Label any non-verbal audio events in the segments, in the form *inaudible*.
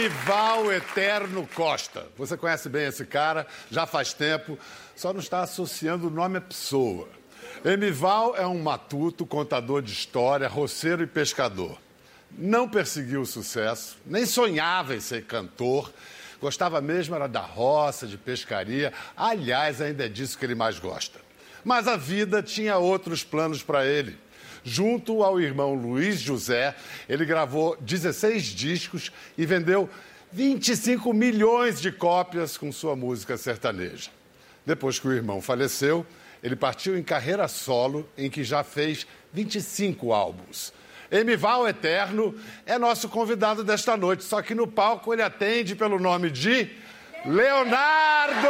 Emival Eterno Costa. Você conhece bem esse cara, já faz tempo, só não está associando o nome à pessoa. Emival é um matuto, contador de história, roceiro e pescador. Não perseguiu o sucesso, nem sonhava em ser cantor. Gostava mesmo era da roça, de pescaria. Aliás, ainda é disso que ele mais gosta. Mas a vida tinha outros planos para ele. Junto ao irmão Luiz José, ele gravou 16 discos e vendeu 25 milhões de cópias com sua música sertaneja. Depois que o irmão faleceu, ele partiu em carreira solo, em que já fez 25 álbuns. Emival Eterno é nosso convidado desta noite, só que no palco ele atende pelo nome de Leonardo!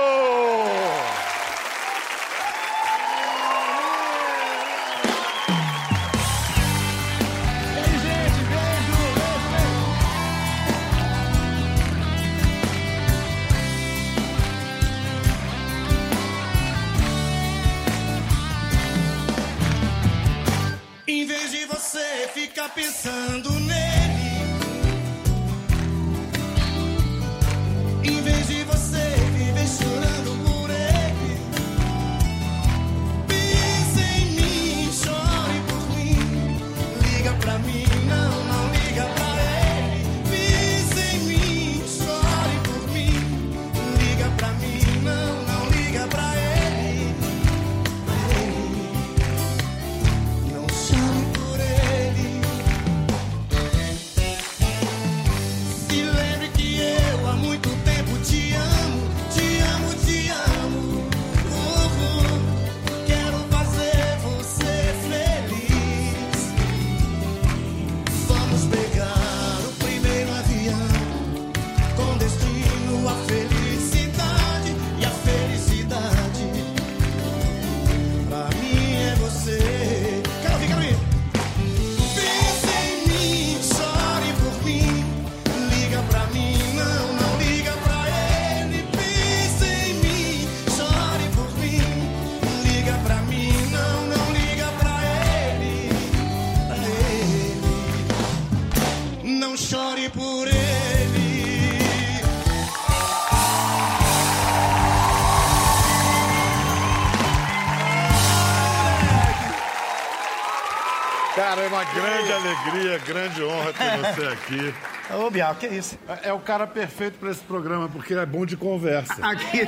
Cara, é uma grande alegria, grande honra ter você aqui. *laughs* Ô, Bial, que isso? É é o cara perfeito para esse programa, porque é bom de conversa. *laughs* Aqui.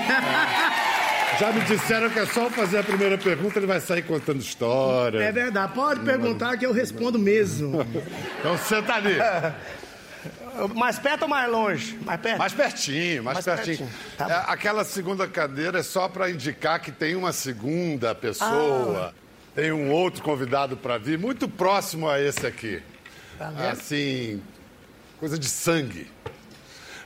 Já me disseram que é só fazer a primeira pergunta, ele vai sair contando história. É verdade, pode perguntar que eu respondo mesmo. *laughs* Então senta ali. Mais perto ou mais longe? Mais perto? Mais pertinho, mais, Mais pertinho. pertinho, tá É, aquela segunda cadeira é só para indicar que tem uma segunda pessoa, tem um outro convidado para vir, muito próximo a esse aqui. Tá? Assim, coisa de sangue.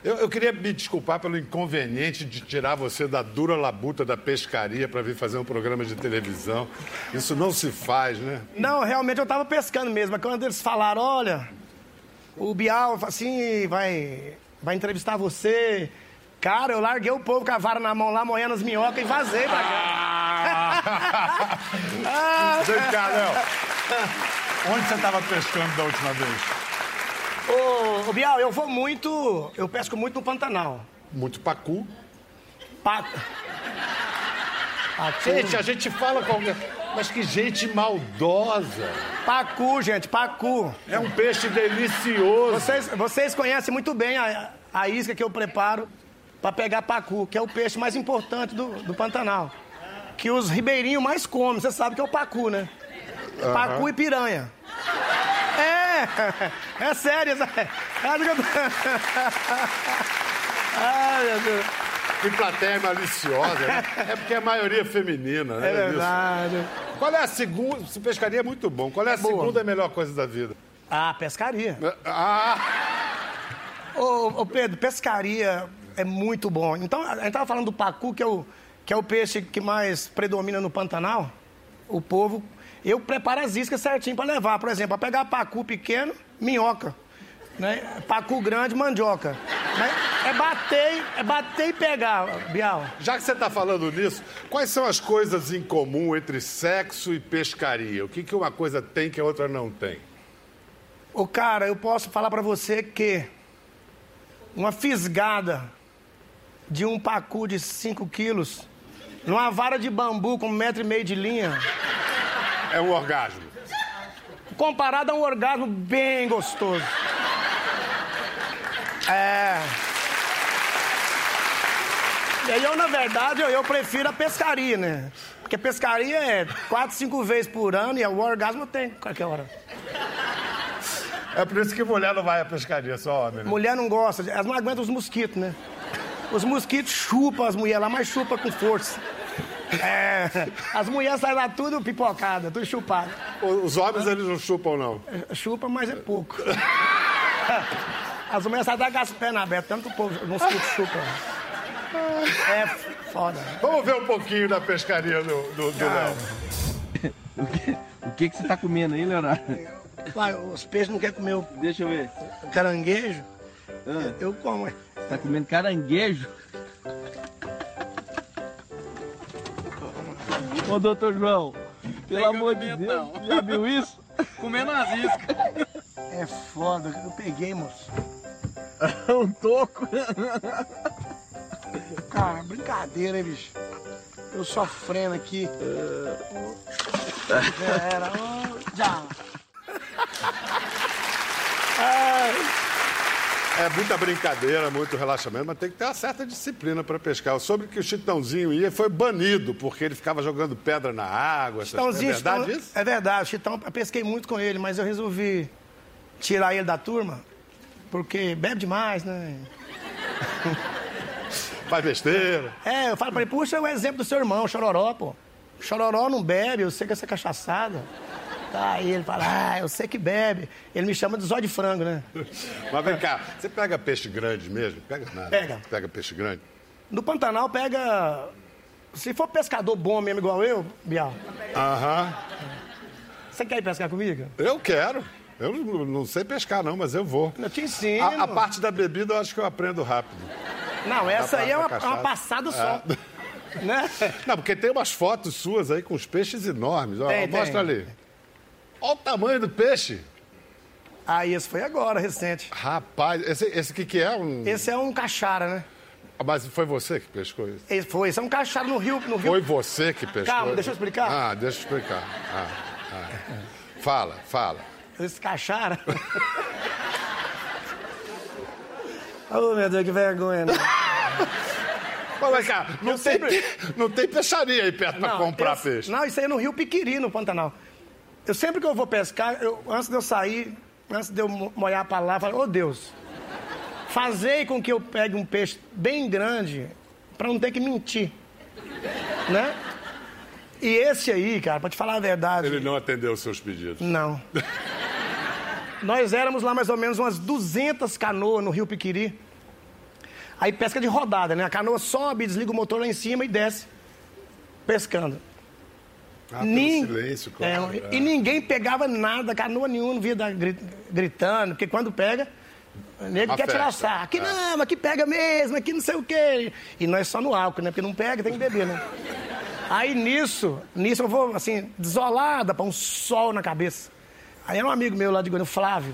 Eu, eu queria me desculpar pelo inconveniente de tirar você da dura labuta da pescaria para vir fazer um programa de televisão. Isso não se faz, né? Não, realmente eu tava pescando mesmo. Mas quando eles falaram, olha, o Bial assim vai, vai entrevistar você. Cara, eu larguei o povo com a vara na mão lá, moendo as minhocas e vazei pra cá. Ah, *laughs* Léo. Onde você estava pescando da última vez? ô, ô, Bial, eu vou muito. Eu pesco muito no Pantanal. Muito pacu. Pa... Pacu, Gente, a gente fala com alguém. Mas que gente maldosa. pacu, gente, pacu. É um peixe delicioso. Vocês, vocês conhecem muito bem a, a isca que eu preparo para pegar pacu, que é o peixe mais importante do, do Pantanal. Que os ribeirinhos mais comem. Você sabe que é o pacu, né? Pacu e piranha. É, *laughs* é sério. É, *laughs* Ai, meu Deus. Que plateia maliciosa, né? É porque a maioria é feminina, né? É Isso. verdade. Qual é a segunda. Se pescaria é muito bom. Qual é a segunda melhor coisa da vida? Ah, pescaria. Ah! Ô, ô, Pedro, pescaria é muito bom. Então, a gente tava falando do pacu, que é, o, que é o peixe que mais predomina no Pantanal. O povo. Eu preparo as iscas certinho para levar. Por exemplo, para pegar pacu pequeno, minhoca. Né? Pacu grande, mandioca. Né? É bater, é bater e pegar, Bial. Já que você está falando nisso, quais são as coisas em comum entre sexo e pescaria? O que, que uma coisa tem que a outra não tem? Ô, cara, eu posso falar para você que uma fisgada de um pacu de 5 quilos numa vara de bambu com um metro e meio de linha, É um orgasmo. comparado a um orgasmo bem gostoso. É. E aí eu, na verdade, eu, eu prefiro a pescaria, né? Porque pescaria é quatro, cinco vezes por ano e o orgasmo tem qualquer hora. É por isso que mulher não vai à pescaria, só homem, né? Mulher não gosta, elas não aguentam os mosquitos, né? Os mosquitos chupam as mulheres lá, mas chupa com força. É, as mulheres saem lá tudo pipocada, tudo chupado. Os homens, eles não chupam, não. Chupa, mas é pouco. As mulheres saem até com as pernas abertas, tanto o povo, mosquito chupa. É foda. Vamos ver um pouquinho da pescaria do, do, do Léo. O que, o que, que você tá comendo aí, Leonardo? Vai, os peixes não querem comer o Deixa eu ver. caranguejo, Ah, eu como. É. tá comendo caranguejo? Ô, doutor João, pelo amor de Deus, já viu isso? Comendo as iscas. É foda, eu peguei, moço. um toco. Cara, brincadeira, hein, bicho? Eu sofrendo aqui. Já era. Já. É muita brincadeira, muito relaxamento, mas tem que ter uma certa disciplina para pescar. Eu soube que o Chitãozinho ia foi banido porque ele ficava jogando pedra na água. coisas. Chitãozinho, é verdade Chitão- isso? É verdade, Chitão, eu pesquei muito com ele, mas eu resolvi tirar ele da turma, porque bebe demais, né? *laughs* Faz besteira. É, eu falo pra ele, puxa o exemplo do seu irmão, Chororó, pô. Chororó não bebe, eu sei que essa cachaçada. Tá, aí ele fala, ah, eu sei que bebe. Ele me chama de zóio de frango, né? *laughs* Mas vem cá, você pega peixe grande mesmo? Pega nada. Pega. Pega peixe grande? No Pantanal pega. Se for pescador bom mesmo, igual eu, Bial, Aham. você quer ir pescar comigo? Eu quero. Eu não, sei pescar, não, mas eu vou. Eu te ensino. A, a parte da bebida eu acho que eu aprendo rápido. Não, essa aí é uma, uma passada só. Né? *laughs* Não, porque tem umas fotos suas aí com os peixes enormes. Ó, Tem, mostra tem. ali. Olha o tamanho do peixe. Aí esse foi agora, recente. Rapaz, esse, esse que que é? Um... Esse é um caixara, né? Mas foi você que pescou isso? Esse foi, esse é um caixara no rio. No rio. Foi você que pescou? Calma, deixa eu explicar. Ah, deixa eu explicar. Ah, ah. Fala, fala. Esse caixara. oh, *laughs* meu Deus, que vergonha. Né? *laughs* Mas cá, não, tem, sempre- não tem peixaria aí perto pra comprar eu- peixe. Não, isso aí é no Rio Piquiri, no Pantanal. Eu sempre que eu vou pescar, eu- antes de eu sair, antes de eu mo- molhar eu falo, ô Deus, fazei com que eu pegue um peixe bem grande pra não ter que mentir. Né? E esse aí, cara, pra te falar a verdade. Ele não atendeu os seus pedidos. Não. Nós éramos lá mais ou menos umas 200 canoas no Rio Piquiri. Aí pesca de rodada, né? A canoa sobe, desliga o motor lá em cima e desce pescando. Ah, Nin- silêncio, claro. É, E ninguém pegava nada, canoa nenhuma, não via gritando, porque quando pega, o nego quer tirar sarro. Aqui É. não, aqui pega mesmo, aqui não sei o quê. E nós só no álcool, né? Porque não pega, tem que beber, né? Aí nisso, nisso eu vou, assim, desolada, pra um sol na cabeça. Aí era um amigo meu lá de Goiânia, o Flávio.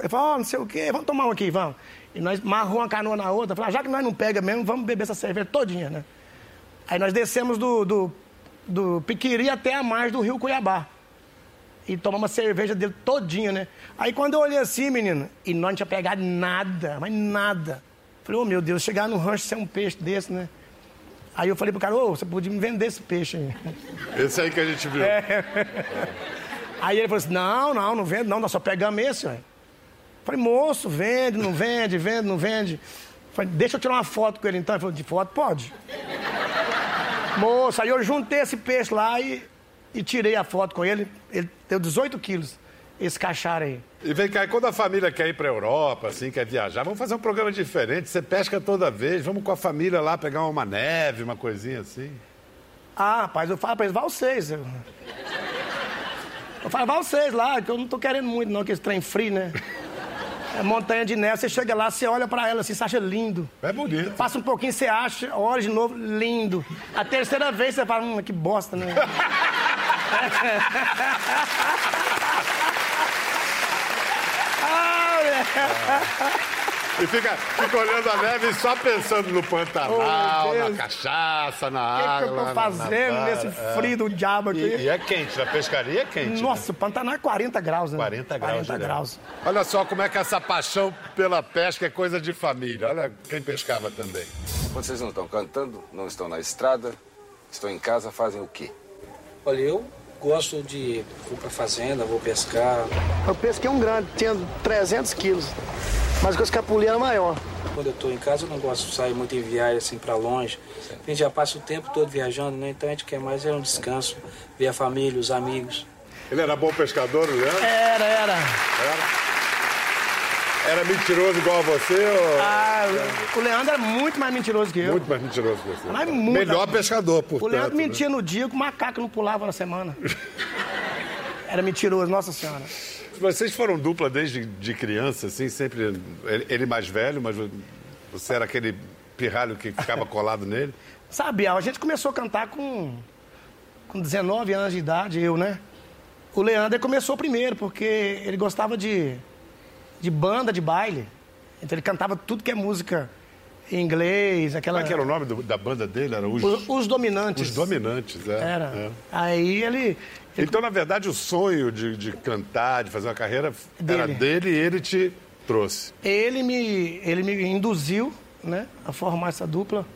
Ele falou, ó, não sei o quê, vamos tomar um aqui, vamos. E nós marrou uma canoa na outra, falou, ah, já que nós não pega mesmo, vamos beber essa cerveja todinha, né? Aí nós descemos do, do, do Piquiri até a margem do rio Cuiabá. E tomamos a cerveja dele todinha, né? Aí quando eu olhei assim, menino, e nós não tinha pegado nada, mas nada. Falei, ô meu Deus, chegar no rancho ser um peixe desse, né? Aí eu falei pro cara, ô, você podia me vender esse peixe aí. Esse aí que a gente viu. É. Aí ele falou assim, não, não, não vende não, nós só pegamos esse, ué. Falei, moço, vende, não vende, vende, não vende. Falei, deixa eu tirar uma foto com ele então. Ele falou, de foto? Pode. Moço, aí eu juntei esse peixe lá e, e tirei a foto com ele. Ele deu 18 quilos, esse cachara aí. E vem cá, e quando a família quer ir pra Europa, assim, quer viajar, vamos fazer um programa diferente. Você pesca toda vez, vamos com a família lá pegar uma neve, uma coisinha assim. Ah, rapaz, eu falo pra eles, vai vocês. Eu, eu falo, vai vocês lá, que eu não tô querendo muito não, que esse trem frio, né? É montanha de neve, você chega lá, você olha pra ela assim, você acha lindo. É bonito. Passa um pouquinho, você acha, olha de novo, lindo. A terceira vez você fala, hum, que bosta, né? *laughs* *laughs* Ah, E fica, fica olhando a neve só pensando no Pantanal, Oh, na cachaça, na O que, que água. eu na- tô na- fazendo na- nesse é. frio do diabo aqui? E, e é quente, na pescaria é quente. né? Nossa, o Pantanal é 40 graus, né? 40 graus 40 direto. graus. Olha só como é que essa paixão pela pesca é coisa de família. Olha quem pescava também. Quando vocês não estão cantando, não estão na estrada, estão em casa, fazem o quê? Olha, eu gosto de. Vou pra fazenda, vou pescar. Eu pesquei um grande, tinha 300 quilos. Mas com a escapulinha maior. Quando eu tô em casa, eu não gosto de sair muito em viagem, assim, pra longe. A gente já passa o tempo todo viajando, né? Então a gente quer mais é um descanso, ver a família, os amigos. Ele era bom pescador, o Leandro? Era, era. Era mentiroso igual a você ou... Ah, o Leandro era muito mais mentiroso que eu. Muito mais mentiroso que você. Mas muito. Melhor pescador, portanto. O Leandro né? mentia no dia que o macaco não pulava na semana. Era mentiroso, nossa senhora. Vocês foram dupla desde de criança, assim, sempre... Ele, mais velho, mas você era aquele pirralho que ficava *laughs* colado nele? Sabe, a gente começou a cantar com, com 19 anos de idade, eu, né? O Leandro começou primeiro, porque ele gostava de, de banda de baile. Então ele cantava tudo que é música em inglês, aquela. Como é que era o nome do- da banda dele? Era os, Os, os dominantes. os Dominantes, é. Era. é. Aí ele. ele Então, na verdade, o sonho de, de cantar, de fazer uma carreira, era Dele. dele e ele te trouxe. Ele me, ele me induziu né, a formar essa dupla,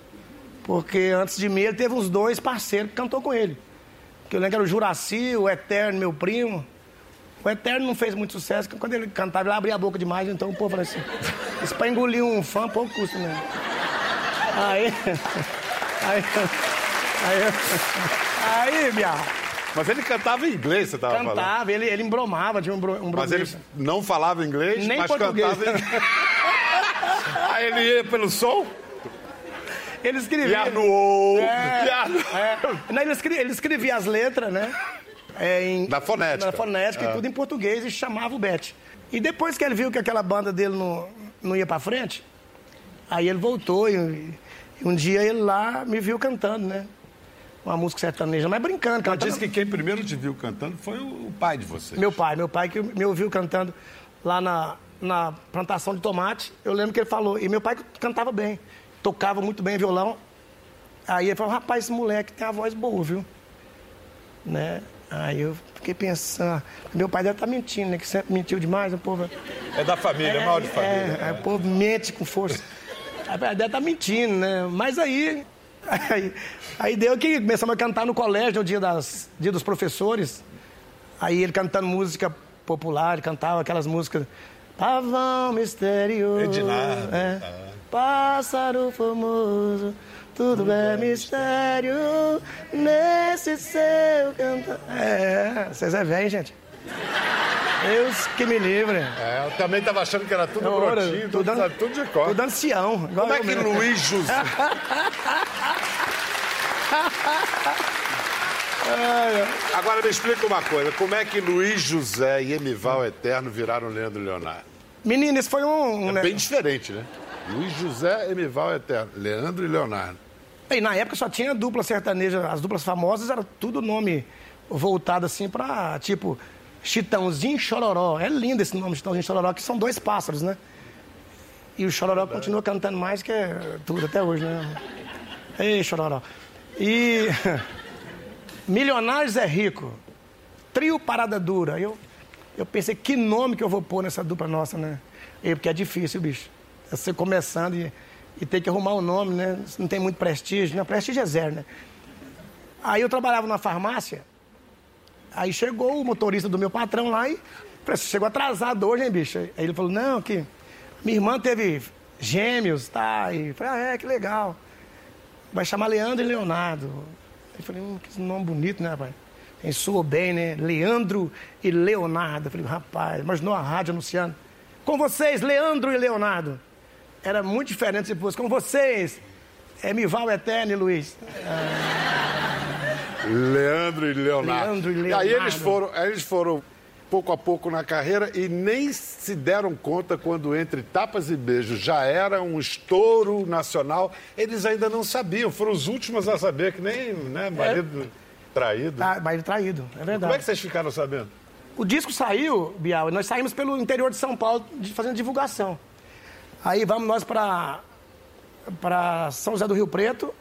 porque antes de mim ele teve uns dois parceiros que cantou com ele. Que eu lembro que era o Juraci, o Eterno, meu primo. O Eterno não fez muito sucesso, porque quando ele cantava, ele abria a boca demais, então o povo falou assim: Isso pra engolir um fã, pouco custa mesmo. *laughs* Aí. Aí. Aí. Aí, Bia, Mas ele cantava em inglês, você estava falando. cantava, ele, ele embromava, tinha um, bro, um Mas ele não falava inglês, Nem mas português. cantava em... *laughs* Aí ele ia pelo som Ele escrevia. anuou. É, é. Ele, escrevia, ele escrevia as letras, né? É, em, Na fonética. Na fonética, e tudo em português, e chamava o Bete. E depois que ele viu que aquela banda dele não, não ia pra frente, aí ele voltou e, um dia ele lá me viu cantando, né? Uma música sertaneja, mas brincando, Ela cantando. disse que quem primeiro te viu cantando foi o pai de vocês. Meu pai, meu pai que me ouviu cantando lá na, na plantação de tomate. Eu lembro que ele falou, e meu pai cantava bem, tocava muito bem violão. Aí ele falou, rapaz, esse moleque tem a voz boa, viu? Né? Aí eu fiquei pensando, meu pai deve estar mentindo, né? Que sempre mentiu demais, o povo. É da família, é, mal de família. É, aí o povo mente com força. *laughs* Aí deve estar mentindo, né? Mas aí, *laughs* aí. Aí deu que começamos a cantar no colégio no dia, das, dia dos professores. Aí ele cantando música popular, ele cantava aquelas músicas. Pavão misterioso. Edinardo, É. Pássaro famoso, tudo é mistério nesse seu cantar. É, vocês é velho, gente. Deus que me livre. É, eu também estava achando que era tudo Ora, brotinho, tudo, dando- sabe, tudo de cor. Tudo ancião. Como é que mesmo. Luiz José... *laughs* Agora me explica uma coisa, como é que Luiz José e Emival Eterno viraram Leandro e Leonardo? Menino, isso foi um. um É né? bem diferente, né? Luiz José, Emival Eterno, Leandro e Leonardo. Na época só tinha dupla sertaneja, as duplas famosas era tudo nome voltado assim pra, tipo, Chitãozinho Chororó. É lindo esse nome, Chitãozinho Chororó, que são dois pássaros, né? E o Chororó continua cantando mais que é tudo até hoje, né? Ei, Chororó. E *laughs* Milionários é Rico, Trio Parada Dura. Eu, eu pensei, que nome que eu vou pôr nessa dupla nossa, né? E, porque é difícil, bicho. É você começando e, e ter que arrumar o nome, né? Não tem muito prestígio, né? Prestígio é zero, né? Aí eu trabalhava numa farmácia, aí chegou o motorista do meu patrão lá e "Você chegou atrasado hoje, hein, bicho? Aí ele falou, não, que minha irmã teve gêmeos, tá? E falei, ah, é, que legal. Vai chamar Leandro e Leonardo. Eu falei, hum, que nome bonito, né, rapaz? Tem soou bem, né? Leandro e Leonardo. Eu falei, rapaz, imaginou a rádio anunciando. Com vocês, Leandro e Leonardo. Era muito diferente se fosse com vocês, é Mival Eterno e Luiz. *laughs* Leandro e Leonardo. Leandro e aí Leonardo. eles foram, aí eles foram pouco a pouco na carreira e nem se deram conta quando entre tapas e beijos já era um estouro nacional. Eles ainda não sabiam, foram os últimos a saber que nem, né, marido traído. Tá, mas traído, é verdade. Como é que vocês ficaram sabendo? O disco saiu, Bial, e nós saímos pelo interior de São Paulo fazendo divulgação. Aí vamos nós para para São José do Rio Preto,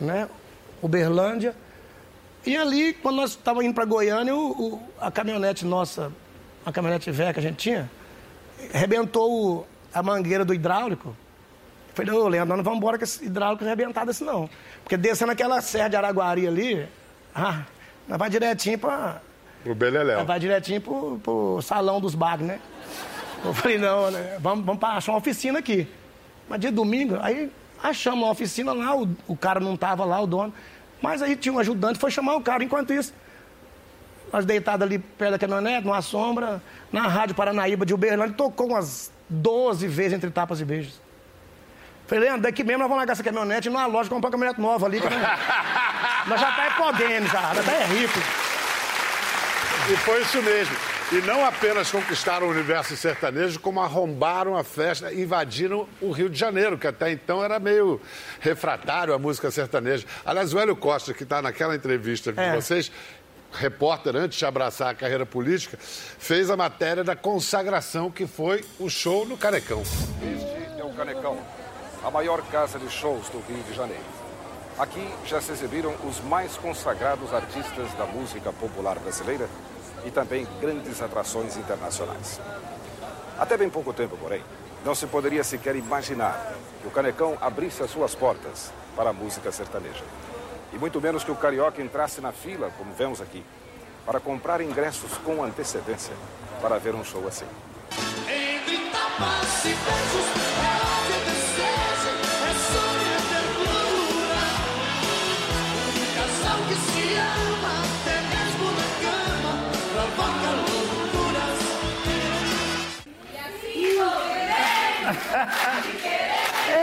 né? Uberlândia. E ali, quando nós estávamos indo para Goiânia, o, o- a caminhonete nossa, a caminhonete velha que a gente tinha, arrebentou o- a mangueira do hidráulico. Falei, ô Leandro, nós não vamos embora com esse hidráulico arrebentado assim não. Porque descendo aquela serra de Araguari ali, ah, nós vai direitinho para Pro Beleléu. vai direitinho pro, pro salão dos bagos, né? Eu falei, não, né? Vamos, vamos achar uma oficina aqui. Mas dia domingo, aí achamos uma oficina lá, o, o cara não tava lá, o dono. Mas aí tinha um ajudante, foi chamar o cara. Enquanto isso, nós deitados ali perto da caminhonete, numa sombra, na Rádio Paranaíba de Uberlândia, tocou umas 12 vezes entre tapas e beijos. Falei, Leandro, daqui mesmo nós vamos largar essa caminhonete e numa loja comprar uma caminhonete nova ali. nós, *laughs* nós já tá podendo, já, já tá é rico. E foi isso mesmo. E não apenas conquistaram o universo sertanejo, como arrombaram a festa, invadiram o Rio de Janeiro, que até então era meio refratário à música sertaneja. Aliás, o Hélio Costa, que está naquela entrevista com É. vocês, repórter antes de abraçar a carreira política, fez a matéria da consagração que foi o show no Canecão. Este é o Canecão, a maior casa de shows do Rio de Janeiro. Aqui já se exibiram os mais consagrados artistas da música popular brasileira e também grandes atrações internacionais. Até bem pouco tempo, porém, não se poderia sequer imaginar que o Canecão abrisse as suas portas para a música sertaneja. E muito menos que o carioca entrasse na fila, como vemos aqui, para comprar ingressos com antecedência para ver um show assim. Entre tapas e beijos,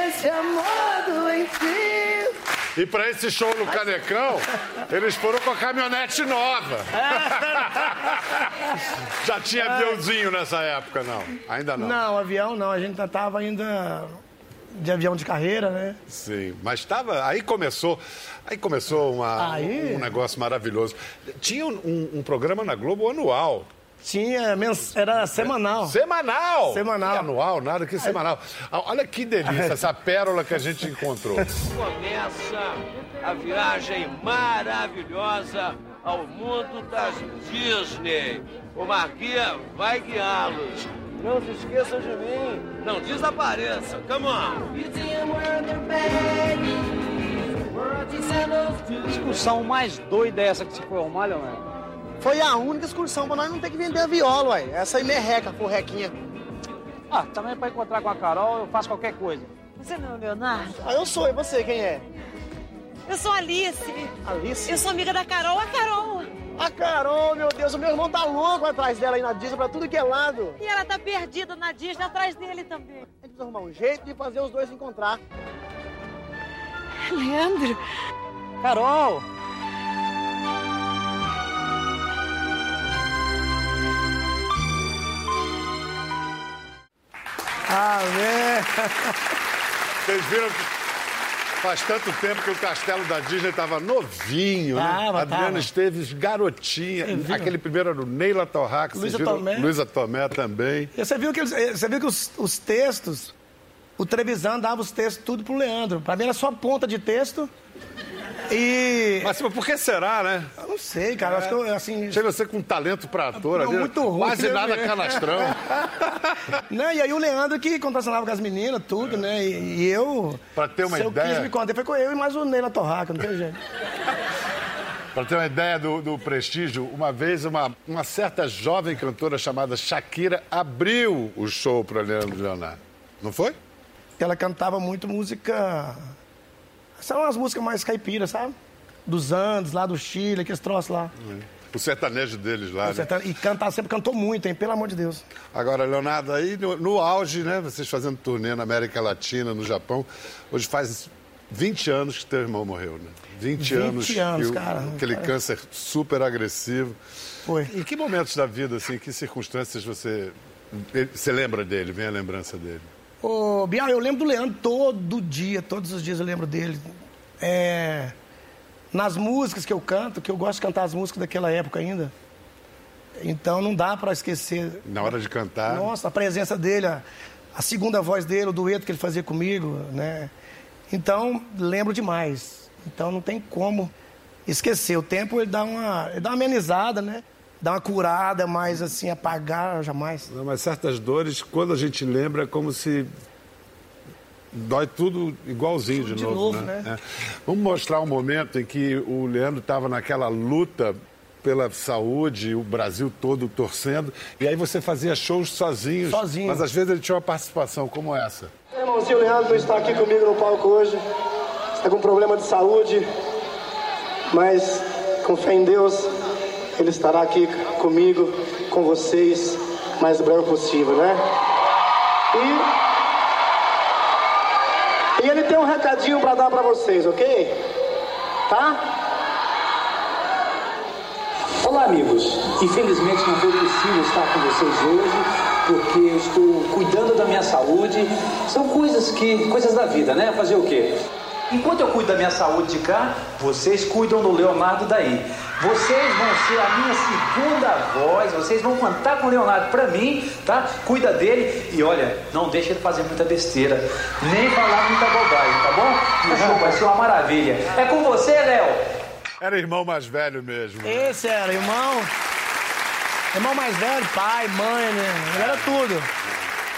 Esse amor doentio. E para esse show no Canecão, eles foram com a caminhonete nova. *laughs* Já tinha aviãozinho nessa época, não? Ainda não. Não, avião não, a gente ainda tava ainda de avião de carreira, né? Sim, mas estava. Aí começou. Aí começou uma- Aí? um negócio maravilhoso. Tinha um, um programa na Globo anual. Tinha, mens... era semanal. Semanal! Semanal. Que anual, nada que semanal. Ah, Olha que delícia essa pérola que a gente encontrou. Começa a viagem maravilhosa ao mundo das Disney. O Marquinha vai guiá-los. Não se esqueçam de mim. Não desapareçam. Come on. excursão mais doida é essa que você foi arrumar, Leonardo? Foi a única excursão pra nós não ter que vender a viola, ué. Essa aí merreca, forrequinha. Ah, também pra encontrar com a Carol eu faço qualquer coisa. Você não é o Leonardo? Ah, eu sou, e você, quem é? Eu sou a Alice. Alice? Eu sou amiga da Carol, a Carol. A Carol, meu Deus, o meu irmão tá louco atrás dela aí na Disney pra tudo que é lado. E ela tá perdida na Disney atrás dele também. A gente precisa arrumar um jeito de fazer os dois se encontrar. Leandro, Carol! Amém. Vocês viram que faz tanto tempo que o castelo da Disney estava novinho, né? Tava, Adriana tava. Esteves, garotinha. Aquele primeiro era o Neila Torraca, Luísa? Tomé. Luísa Tomé também. E Você viu que, eles- eh, você viu que os, os textos, o Trevisan dava os textos tudo pro Leandro. Pra mim era só ponta de texto. E. Mas por que será, né? Eu não sei, cara. Acho que eu, assim. Chega você com talento pra ator Não, ali. muito ruim, Quase nada velho? canastrão. *laughs* Né? E aí o Leandro que contracionava com as meninas, tudo, né? E, e eu. Pra ter uma se ideia- eu quis me contar, foi com eu e mais o Neila Torraca, não tem jeito. *laughs* Para ter uma ideia do, do prestígio, uma vez uma, uma certa jovem cantora chamada Shakira abriu o show para Leandro Leonardo. Não foi? Ela cantava muito música. São umas músicas mais caipiras, sabe? Dos Andes, lá do Chile, aqueles troços lá. O sertanejo deles lá. né? E cantar sempre cantou muito, hein? Pelo amor de Deus. Agora, Leonardo, aí no, no auge, né? Vocês fazendo turnê na América Latina, no Japão. Hoje faz 20 anos que teu irmão morreu, né? 20, 20 anos. anos, o- cara. Aquele Cara. câncer super agressivo. Foi. Em que momentos da vida, assim, que circunstâncias você. Você lembra dele? Vem a lembrança dele? Ô, Bial, eu lembro do Leandro todo dia, todos os dias eu lembro dele. É, nas músicas que eu canto, que eu gosto de cantar as músicas daquela época ainda. Então não dá pra esquecer. Na hora de cantar. Nossa, a presença dele, a, a segunda voz dele, o dueto que ele fazia comigo, né? Então, lembro demais. Então, não tem como esquecer. O tempo, ele dá uma, ele dá uma amenizada, né? Dá uma curada, mas assim, apagar, jamais. Não, mas certas dores, quando a gente lembra, é como se dói tudo igualzinho de, De novo. novo, né? né? É. Vamos mostrar um momento em que o Leandro estava naquela luta pela saúde, o Brasil todo torcendo, e aí você fazia shows sozinho. Sozinho. Mas às vezes ele tinha uma participação como essa. Irmãozinho Leandro não está aqui comigo no palco hoje. Está com problema de saúde. Mas com fé em Deus, ele estará aqui comigo, com vocês, mais breve possível, né? E, e ele tem um recadinho para dar para vocês, ok? Tá? Olá, amigos. Infelizmente não foi possível estar com vocês hoje, porque eu estou cuidando da minha saúde. São coisas que, coisas da vida, né? Fazer o quê? Enquanto eu cuido da minha saúde de cá, vocês cuidam do Leonardo daí. Vocês vão ser a minha segunda voz, vocês vão cantar com o Leonardo pra mim, tá? Cuida dele e olha, não deixa ele fazer muita besteira, nem falar muita bobagem, tá bom? O show vai ser uma maravilha. É com você, Léo. Era irmão mais velho mesmo. né? Esse era irmão. Irmão mais velho, pai, mãe, né? Ele era tudo.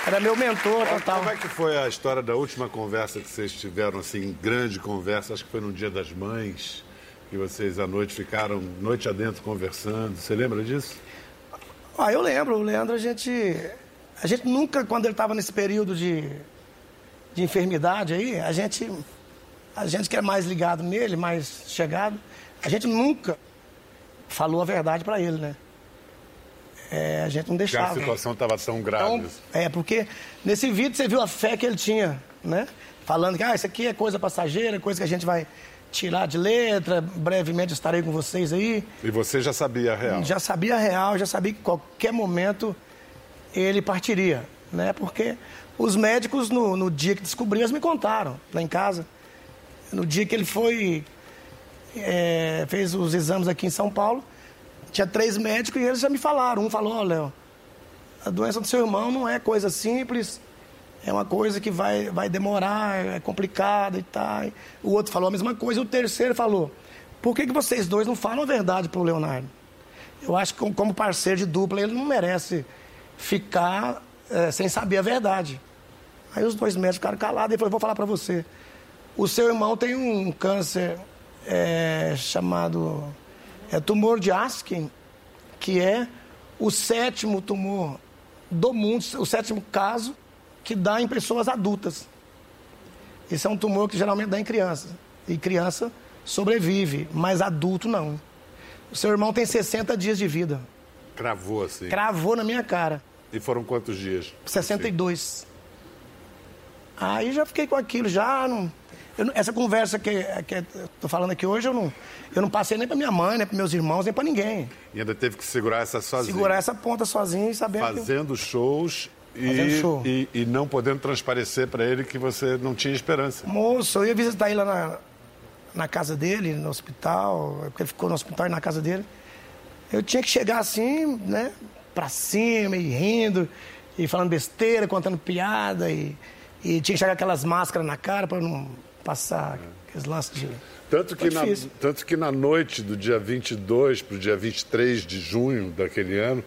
Era meu mentor total. Como é que foi a história da última conversa que vocês tiveram, assim, grande conversa? Acho que foi no Dia das Mães, que vocês à noite ficaram noite adentro conversando. Você lembra disso? Ah, eu lembro, o Leandro, a gente. A gente nunca, quando ele estava nesse período de, de enfermidade aí, a gente. A gente que é mais ligado nele, mais chegado, a gente nunca falou a verdade para ele, né? É, a gente não Que a deixava. situação estava tão grave. Então, é, porque nesse vídeo você viu a fé que ele tinha, né? Falando que ah, isso aqui é coisa passageira, coisa que a gente vai tirar de letra, brevemente estarei com vocês aí. E você já sabia a real. Já sabia a real, já sabia que qualquer momento ele partiria, né? Porque os médicos, no, no dia que descobriram, eles me contaram, lá em casa. No dia que ele foi, é, fez os exames aqui em São Paulo, tinha três médicos e eles já me falaram. Um falou, ó, Léo, a doença do seu irmão não é coisa simples, é uma coisa que vai, vai demorar, é complicada e tal. O outro falou a mesma coisa, e o terceiro falou, por que, que vocês dois não falam a verdade pro Leonardo? Eu acho que como- parceiro de dupla, ele não merece ficar eh, sem saber a verdade. Aí os dois médicos ficaram calados e falou, vou falar para você. O seu irmão tem um câncer eh, chamado é, tumor de Askin, que é o sétimo tumor do mundo, o sétimo caso que dá em pessoas adultas. Esse é um tumor que geralmente dá em criança. E criança sobrevive, mas adulto não. O seu irmão tem 60 dias de vida. Cravou assim. Cravou na minha cara. E foram quantos dias? 62. Aí já fiquei com aquilo, já não. Eu essa conversa que, que eu tô falando aqui hoje, eu não, eu não passei nem para minha mãe, nem para meus irmãos, nem para ninguém. E ainda teve que segurar essa sozinho. Segurar essa ponta sozinho e sabendo que. Fazendo shows e, e, e não podendo transparecer para ele que você não tinha esperança. Moço, eu ia visitar ele lá na, na casa dele, no hospital, porque ele ficou no hospital e na casa dele. Eu tinha que chegar assim, né, pra cima e rindo, e falando besteira, contando piada, e, e tinha que chegar aquelas máscaras na cara para não passar aqueles lances de. Tanto que, na, tanto que na noite do dia 22 para o dia 23 de junho daquele ano,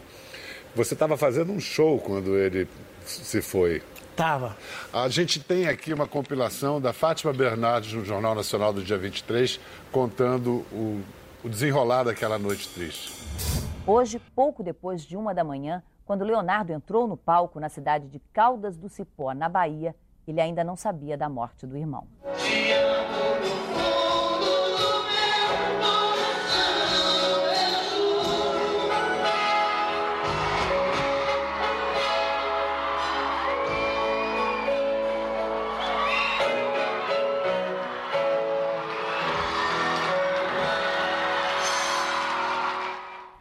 você estava fazendo um show quando ele se foi. Tava. A gente tem aqui uma compilação da Fátima Bernardes no Jornal Nacional do dia 23, contando o, o desenrolar daquela noite triste. Hoje, pouco depois de uma da manhã, quando Leonardo entrou no palco na cidade de Caldas do Cipó, na Bahia, ele ainda não sabia da morte do irmão.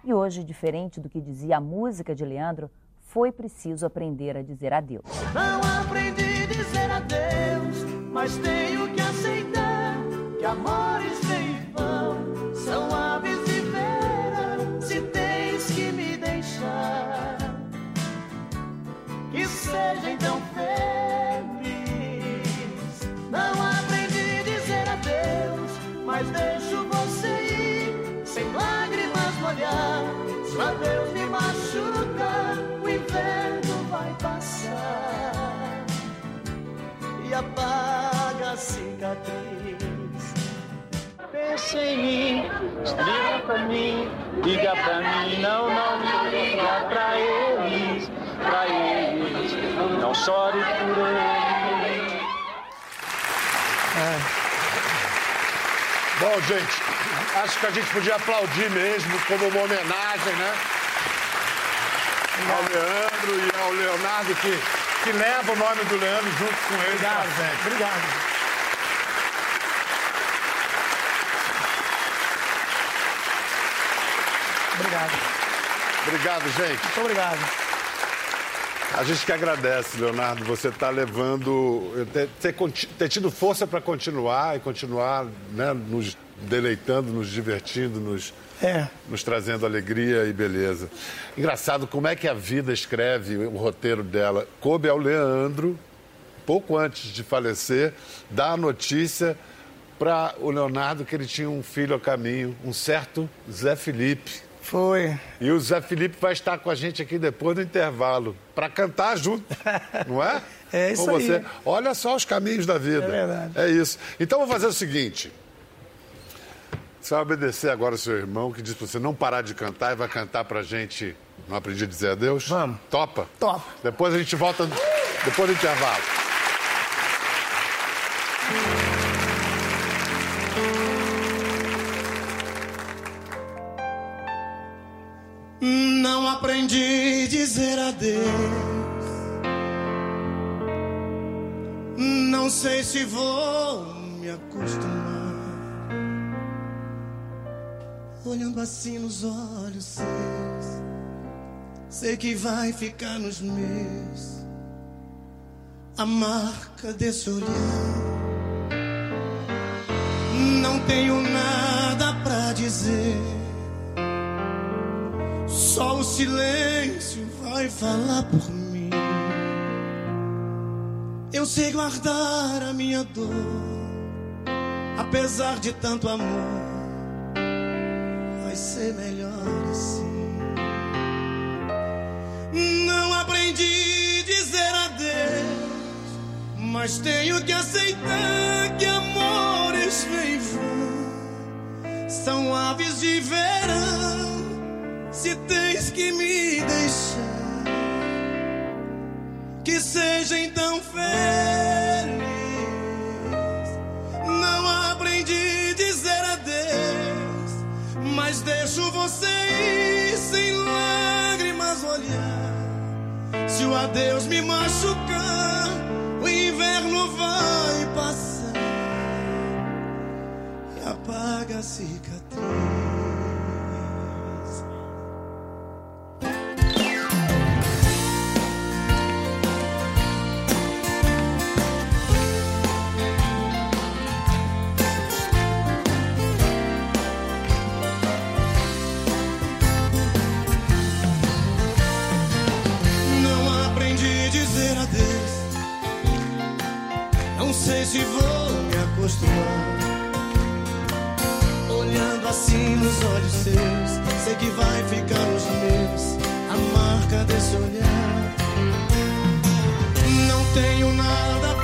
E hoje, diferente do que dizia a música de Leandro, foi preciso aprender a dizer adeus. Não aprendi dizer adeus, mas tenho que aceitar que amores sem vão Bom, gente, acho que a gente podia aplaudir mesmo como uma homenagem, né? Ao Leandro e ao Leonardo, que, que leva o nome do Leandro junto com ele. Obrigado, sempre. Obrigado. Obrigado. Obrigado, gente. Muito obrigado. A gente que agradece, Leonardo, você está levando. ter, ter ter tido força para continuar e continuar né, nos deleitando, nos divertindo, nos, É. nos trazendo alegria e beleza. Engraçado como é que a vida escreve o roteiro dela. Coube ao Leandro, pouco antes de falecer, dar a notícia para o Leonardo que ele tinha um filho a caminho, um certo Zé Felipe. Foi. E o Zé Felipe vai estar com a gente aqui depois do intervalo, para cantar junto, *laughs* não é? É isso com você. aí. Olha só os caminhos da vida. É verdade. É isso. Então vou fazer o seguinte. Você vai obedecer agora ao seu irmão que diz para você não parar de cantar e vai cantar pra gente. Não aprendi a dizer adeus? Vamos. Topa? Top. Depois a gente volta depois do intervalo. Não aprendi a dizer adeus. Não sei se vou me acostumar. Olhando assim nos olhos seus, sei que vai ficar nos meus a marca desse olhar. Não tenho nada pra dizer. Só o silêncio vai falar por mim. Eu sei guardar a minha dor, apesar de tanto amor. Ser melhor assim. Não aprendi a dizer adeus, mas tenho que aceitar que amores vêm vão. São aves de verão se tens que me deixar, que seja então feliz. Adeus me machucar, o inverno vai passar e apaga se vou me acostumar. Olhando assim nos olhos seus, sei que vai ficar nos meus a marca desse olhar. Não tenho nada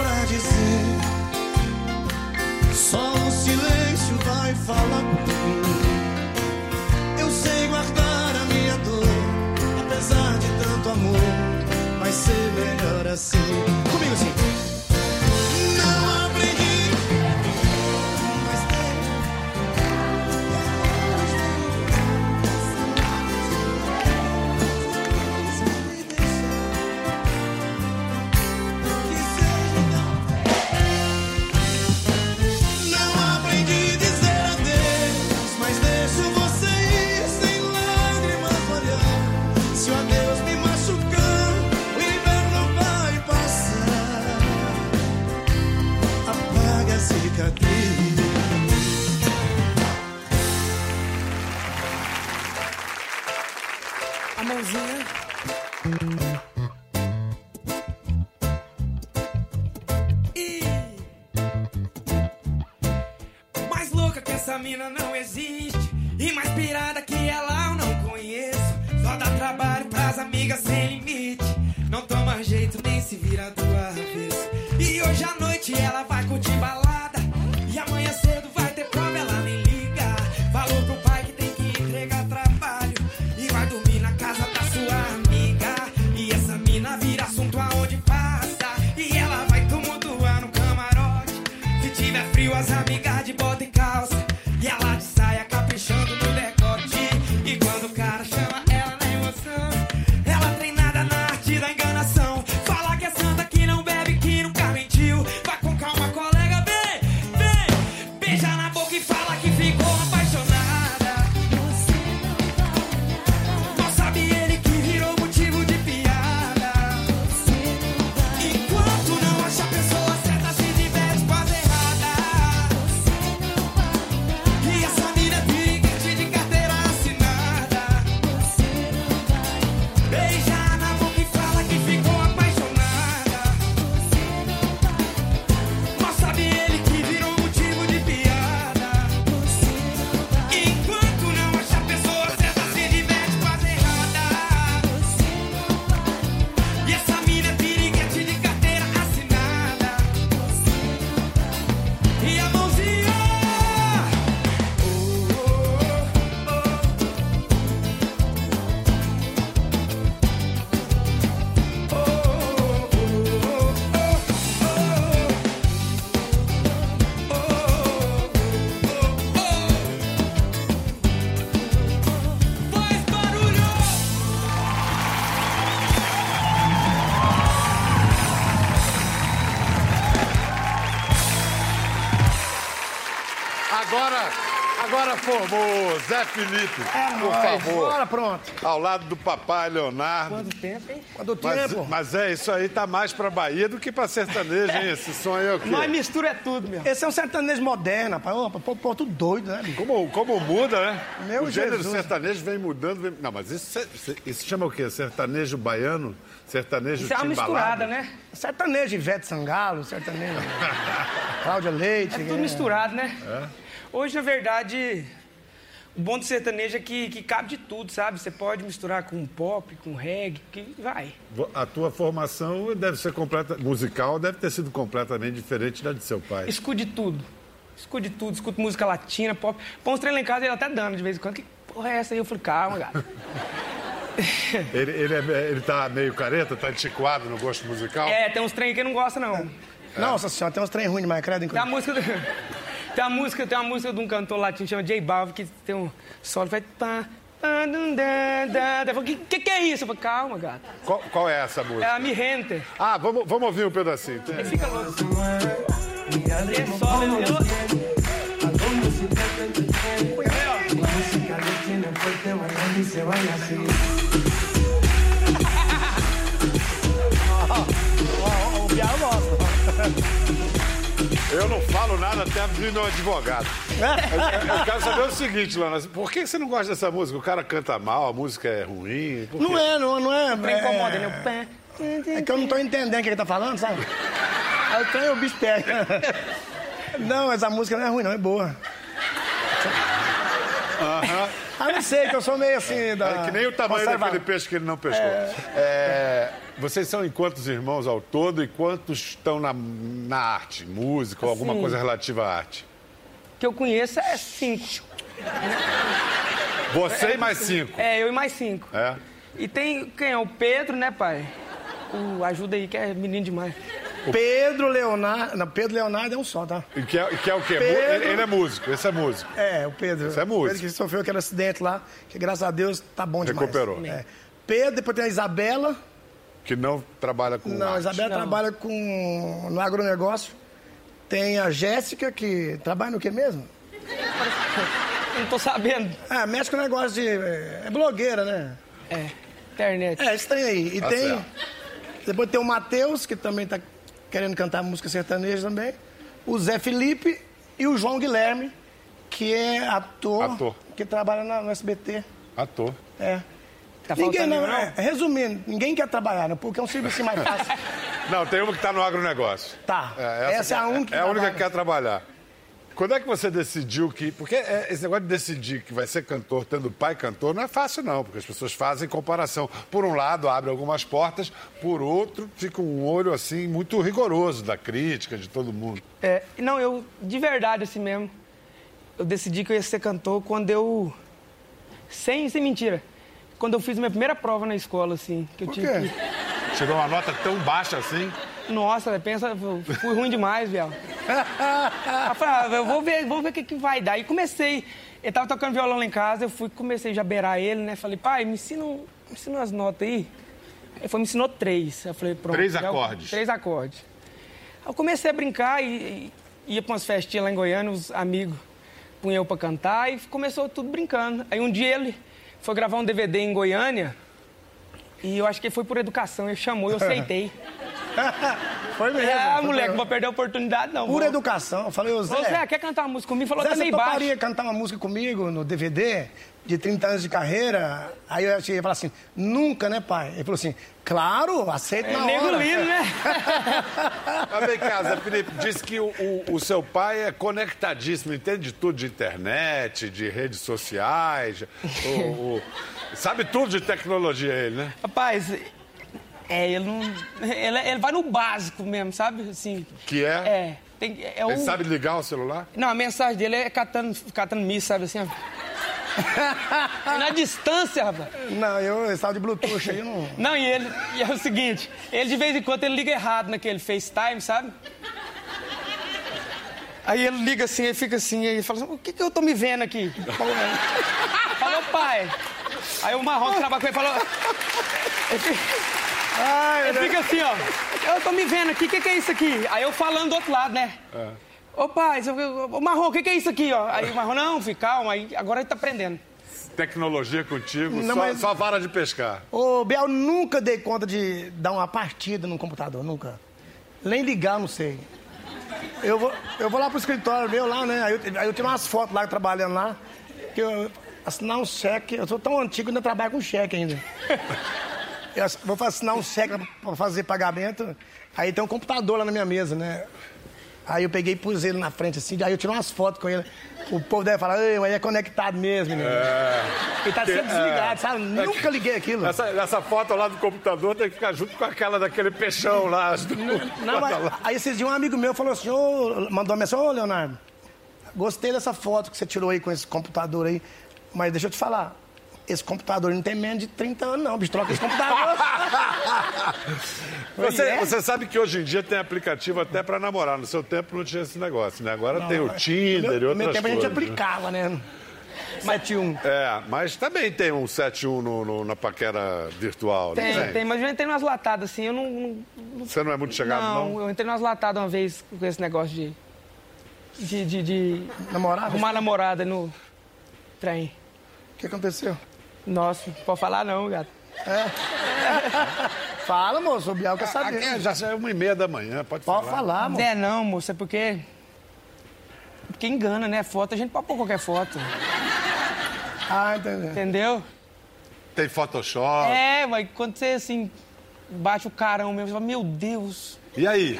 formou Zé Felipe, É por nóis. favor. Bora, pronto. Ao lado do papai Leonardo. Quanto tempo, hein? Quanto Mas, tempo? mas é, isso aí tá mais pra Bahia do que pra sertanejo, hein? Esse som aí é o quê? Nós mistura é tudo, meu. Esse é um sertanejo moderno, rapaz. Ô, pô, pô, tudo doido, né? Como, como muda, né? Meu o gênero Jesus. sertanejo vem mudando. vem- Não, mas isso, isso, chama o quê? Sertanejo baiano? Sertanejo Isso é uma misturada, né? Sertanejo Ivete Sangalo, sertanejo *laughs* Cláudia Leite. É tudo misturado, né? É? Hoje, na verdade, o bom do sertanejo é que, que cabe de tudo, sabe? Você pode misturar com pop, com reggae, que vai. A tua formação deve ser completa, musical deve ter sido completamente diferente da de seu pai. Escude tudo. Escude tudo, escuto música latina, pop. Põe uns treinos lá em casa, ele até dando de vez em quando. Que porra é essa aí? Eu falei, calma, gato. *laughs* Ele, ele, é- ele tá meio careta, tá antiquado no gosto musical? É, tem uns treinos que ele não gosta, não. Nossa senhora, tem uns trem ruins demais, credo. Tem a música. do- *laughs* Tem uma música, tem uma música de um cantor latino chama J Balvin que tem um solo faz pá, falei, que, que que é isso? Eu falei, calma, gato. Qual, qual é essa música? É a Mi Gente. Ah, vamos, vamos ouvir um pedacinho. Tem. Fica louco. É solo, eu- O Bial gosta. Eu não falo nada até vir meu advogado. Eu, eu quero saber o seguinte, Lana, por que você não gosta dessa música? O cara canta mal, a música é ruim? Não é, não, não é. Trem incomoda, né? é... Pé. É que eu não tô entendendo o que ele tá falando, sabe? Aí o trem o bicho pega. Não, essa música não é ruim, não, é boa. Ah, não sei, que eu sou meio assim da. É que nem o tamanho daquele peixe que ele não pescou. É, vocês são em quantos irmãos ao todo e quantos estão na, na arte, música ou alguma Assim. coisa relativa à arte? que eu conheço é cinco. Você e mais cinco. É, eu e mais cinco. É. E tem quem é? O Pedro, né, pai? O, ajuda aí, que é menino demais. Pedro Leonardo. Não, Pedro Leonardo é um só, tá? E que é, que é o quê? Pedro- Ele, é músico, esse é músico. É, o Pedro. Isso é músico. Pedro que sofreu aquele acidente lá, que graças a Deus tá bom demais. Recuperou. É. Pedro, depois tem a Isabela. Que não trabalha com Não, a. Isabela Não. trabalha com, no agronegócio. Tem a Jéssica, que trabalha no que mesmo? *laughs* Não tô sabendo. Ah, mexe com negócio de. É blogueira, né? É, internet. É, esse trem aí. E Tá tem. certo. Depois tem o Matheus, que também tá querendo cantar música sertaneja também. O Zé Felipe e o João Guilherme, que é ator, Ator. que trabalha na- no SBT. Ator. É. Tá ninguém, não, nenhum, é, resumindo, ninguém quer trabalhar, né? Porque é um serviço mais fácil. *laughs* Não, tem uma que tá no agronegócio. Tá. É, Essa é a única que É a única que quer trabalhar. Quando é que você decidiu que. Porque é, esse negócio de decidir que vai ser cantor tendo pai cantor não é fácil, não, porque as pessoas fazem comparação. Por um lado, abre algumas portas, por outro, fica um olho assim muito rigoroso da crítica de todo mundo. É, não, eu, de verdade, assim mesmo, eu decidi que eu ia ser cantor quando eu. Sem, sem mentira. Quando eu fiz minha primeira prova na escola, assim. Que eu Por tive quê? que- Tirou uma nota tão baixa assim? Nossa, pensa, eu fui ruim demais, viu? *laughs* Eu falei, ah, eu vou ver, vou ver o que, que vai dar. E comecei. Ele tava tocando violão lá em casa, eu fui, comecei já a beirar ele, né? Falei, pai, me ensina, me ensina umas notas aí. Ele foi, me ensinou três. Eu falei, pronto. Três já- acordes. Três acordes. Aí eu comecei a brincar e, e ia pra umas festinhas lá em Goiânia, os amigos punham eu pra cantar e começou tudo brincando. Aí um dia ele foi gravar um DVD em Goiânia e eu acho que foi por educação, ele chamou eu *laughs* aceitei. *laughs* Foi mesmo. Ah, Foi moleque, não vou perder a oportunidade, não. Pura vou. educação. Eu falei, ô Zé. Ô, Zé, quer cantar uma música comigo? Falou, Zé, tá você meio baixo. toparia cantar uma música comigo no DVD de 30 anos de carreira? Aí eu cheguei e falei assim, nunca, né, pai? Ele falou assim, claro, aceito É na nego hora. lindo, né? *laughs* Mas vem cá, Zé Felipe, disse que o, o- o seu pai é conectadíssimo, entende de tudo de internet, de redes sociais. o- o- sabe tudo de tecnologia, ele, né? Rapaz, é, ele não... Ele, ele vai no básico mesmo, sabe? Assim, Que é? é. Tem, é o... Ele sabe ligar o celular? Não, a mensagem dele é catando, catando miss, sabe assim, ó. É na distância, rapaz. Não, eu estava de Bluetooth aí, eu não... Não, e ele... E é o seguinte, ele de vez em quando ele liga errado naquele FaceTime, sabe? Aí ele liga assim, ele fica assim, aí ele fala assim, o que que eu tô me vendo aqui? Falou, pai. Aí o Marrom que trabalha com ele falou... Ele fica, ele fica assim, ó. Eu tô me vendo aqui, o que que é isso aqui? Aí eu falando do outro lado, né? Ô pai, ô Marrom, o que que é isso aqui, ó? Aí o Marrom, não, fica calma, aí agora ele tá aprendendo. Tecnologia contigo, Não, só, mas- só vara de pescar. Ô, Biel, nunca dei conta de dar uma partida no computador, nunca. Nem ligar, não sei. Eu vou, eu vou lá pro escritório meu lá, né? Aí eu, aí eu tiro umas fotos lá trabalhando lá. Que eu assinar um cheque. Eu sou tão antigo que ainda trabalho com cheque ainda. *laughs* Eu vou assinar um cheque pra fazer pagamento. Aí tem um computador lá na minha mesa, né? Aí eu peguei e pus ele na frente assim, aí eu tirei umas fotos com ele. O povo deve falar, ei, mas é conectado mesmo, né? Ele tá sempre Que- desligado, é. sabe? Nunca liguei aquilo. Essa, essa foto lá do computador tem que ficar junto com aquela daquele peixão lá. duas. Não, mas, aí esses dias um amigo meu falou assim, ô, mandou uma mensagem, ô Leonardo, gostei dessa foto que você tirou aí com esse computador aí, mas deixa eu te falar, esse computador não tem menos de 30 anos não, bicho, troca esse computador. *laughs* Você, É? você sabe que hoje em dia tem aplicativo até pra namorar. No seu tempo não tinha esse negócio, né? Agora tem o Tinder no e meu, outras no meu tempo a gente coisas, né? aplicava, né? 71. É, mas também tem um 71 no, no- na paquera virtual, Tem, não tem, mas eu entrei numas latadas assim, eu não. não Você não é muito chegado, não? não, eu entrei numas latadas uma vez com esse negócio de. de. de. de Namorada? arrumar namorada no trem. O que aconteceu? Nossa, não pode falar não, gato. *laughs* Fala, moço, o Biel quer Aqui saber. é- já é uma e meia da manhã, pode, Pode falar. falar, moço. É não, moça, é porque. Porque engana, né? Foto, a gente pode pôr qualquer foto. Ah, entendeu. Entendeu? Tem Photoshop. É, mas quando você assim. bate o carão mesmo, você fala, meu Deus. E aí?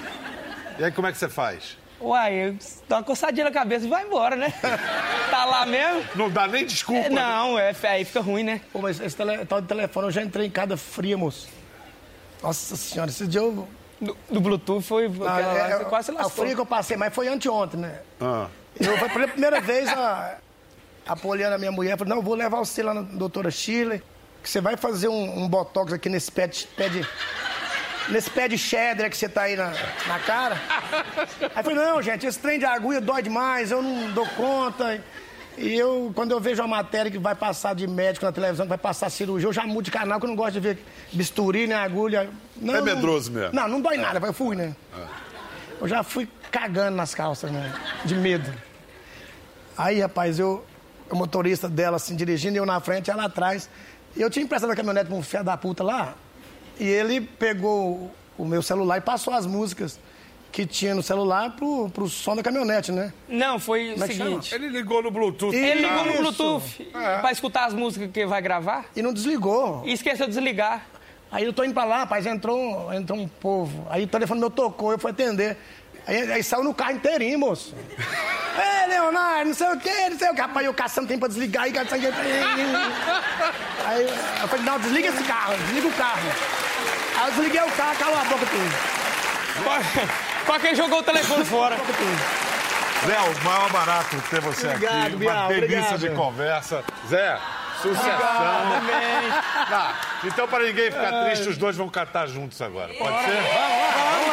E aí como é que você faz? Uai, dá uma coçadinha na cabeça e vai embora, né? *laughs* tá lá mesmo? Não dá nem desculpa. É, não, é, aí fica ruim, né? Pô, mas esse tele, tal de telefone eu já entrei em cada fria, moço. Nossa senhora, esse dia eu... Do, do Bluetooth foi Ah, lá, é, você quase se a lascou. fria que eu passei, mas foi anteontem, né? Ah. Eu, foi pela primeira vez a, a Poliana, minha mulher, falou, não, eu vou levar você lá na doutora Shirley, que você vai fazer um, um botox aqui nesse pé de, pé de- nesse pé de cheddar que você tá aí na, na cara. Aí eu falei, não, gente, esse trem de agulha dói demais, eu não dou conta. E eu, quando eu vejo uma matéria que vai passar de médico na televisão, que vai passar cirurgia, eu já mudo de canal, que eu não gosto de ver bisturi nem agulha. Não, É não- medroso mesmo. Não, não dói nada, eu fui, né? Eu já fui cagando nas calças, né? De medo. Aí, rapaz, eu, o motorista dela, assim, dirigindo, eu na frente, ela atrás. E eu tinha emprestado a caminhonete pra um filho da puta lá. E ele pegou o meu celular e passou as músicas que tinha no celular pro, pro som da caminhonete, né? Não, foi o Como é que seguinte. Ele ligou no Bluetooth. Ele ligou carro. no Isso. Bluetooth pra escutar as músicas que vai gravar E não desligou. e esqueceu de desligar. Aí eu tô indo pra lá, rapaz, entrou, entrou um povo. Aí o telefone meu tocou, eu fui atender. Aí, aí saiu no carro inteirinho, moço. Ei, Leonardo, não sei o quê, não sei o quê. Rapaz, eu caçando tempo pra desligar tempo. Aí eu falei, não, desliga esse carro, desliga o carro. Aí eu desliguei o carro, calou a boca tudo. Pra quem jogou o telefone fora. Zé, o maior barato ter você Obrigado, aqui. Bial, Uma delícia obrigado. de conversa. Zé, sucessão. Também. Tá, então, para ninguém ficar triste, os dois vão cantar juntos agora. Pode ser? Vamos lá. Talismã.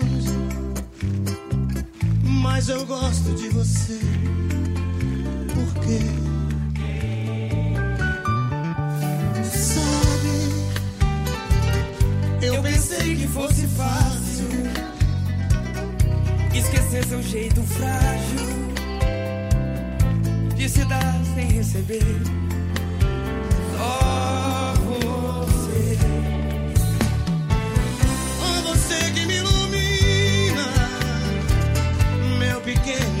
Mas eu gosto de você. Por quê? Sabe, eu pensei que fosse fácil Esquecer seu jeito frágil de se dar sem receber. Só você. Oh, você que me meu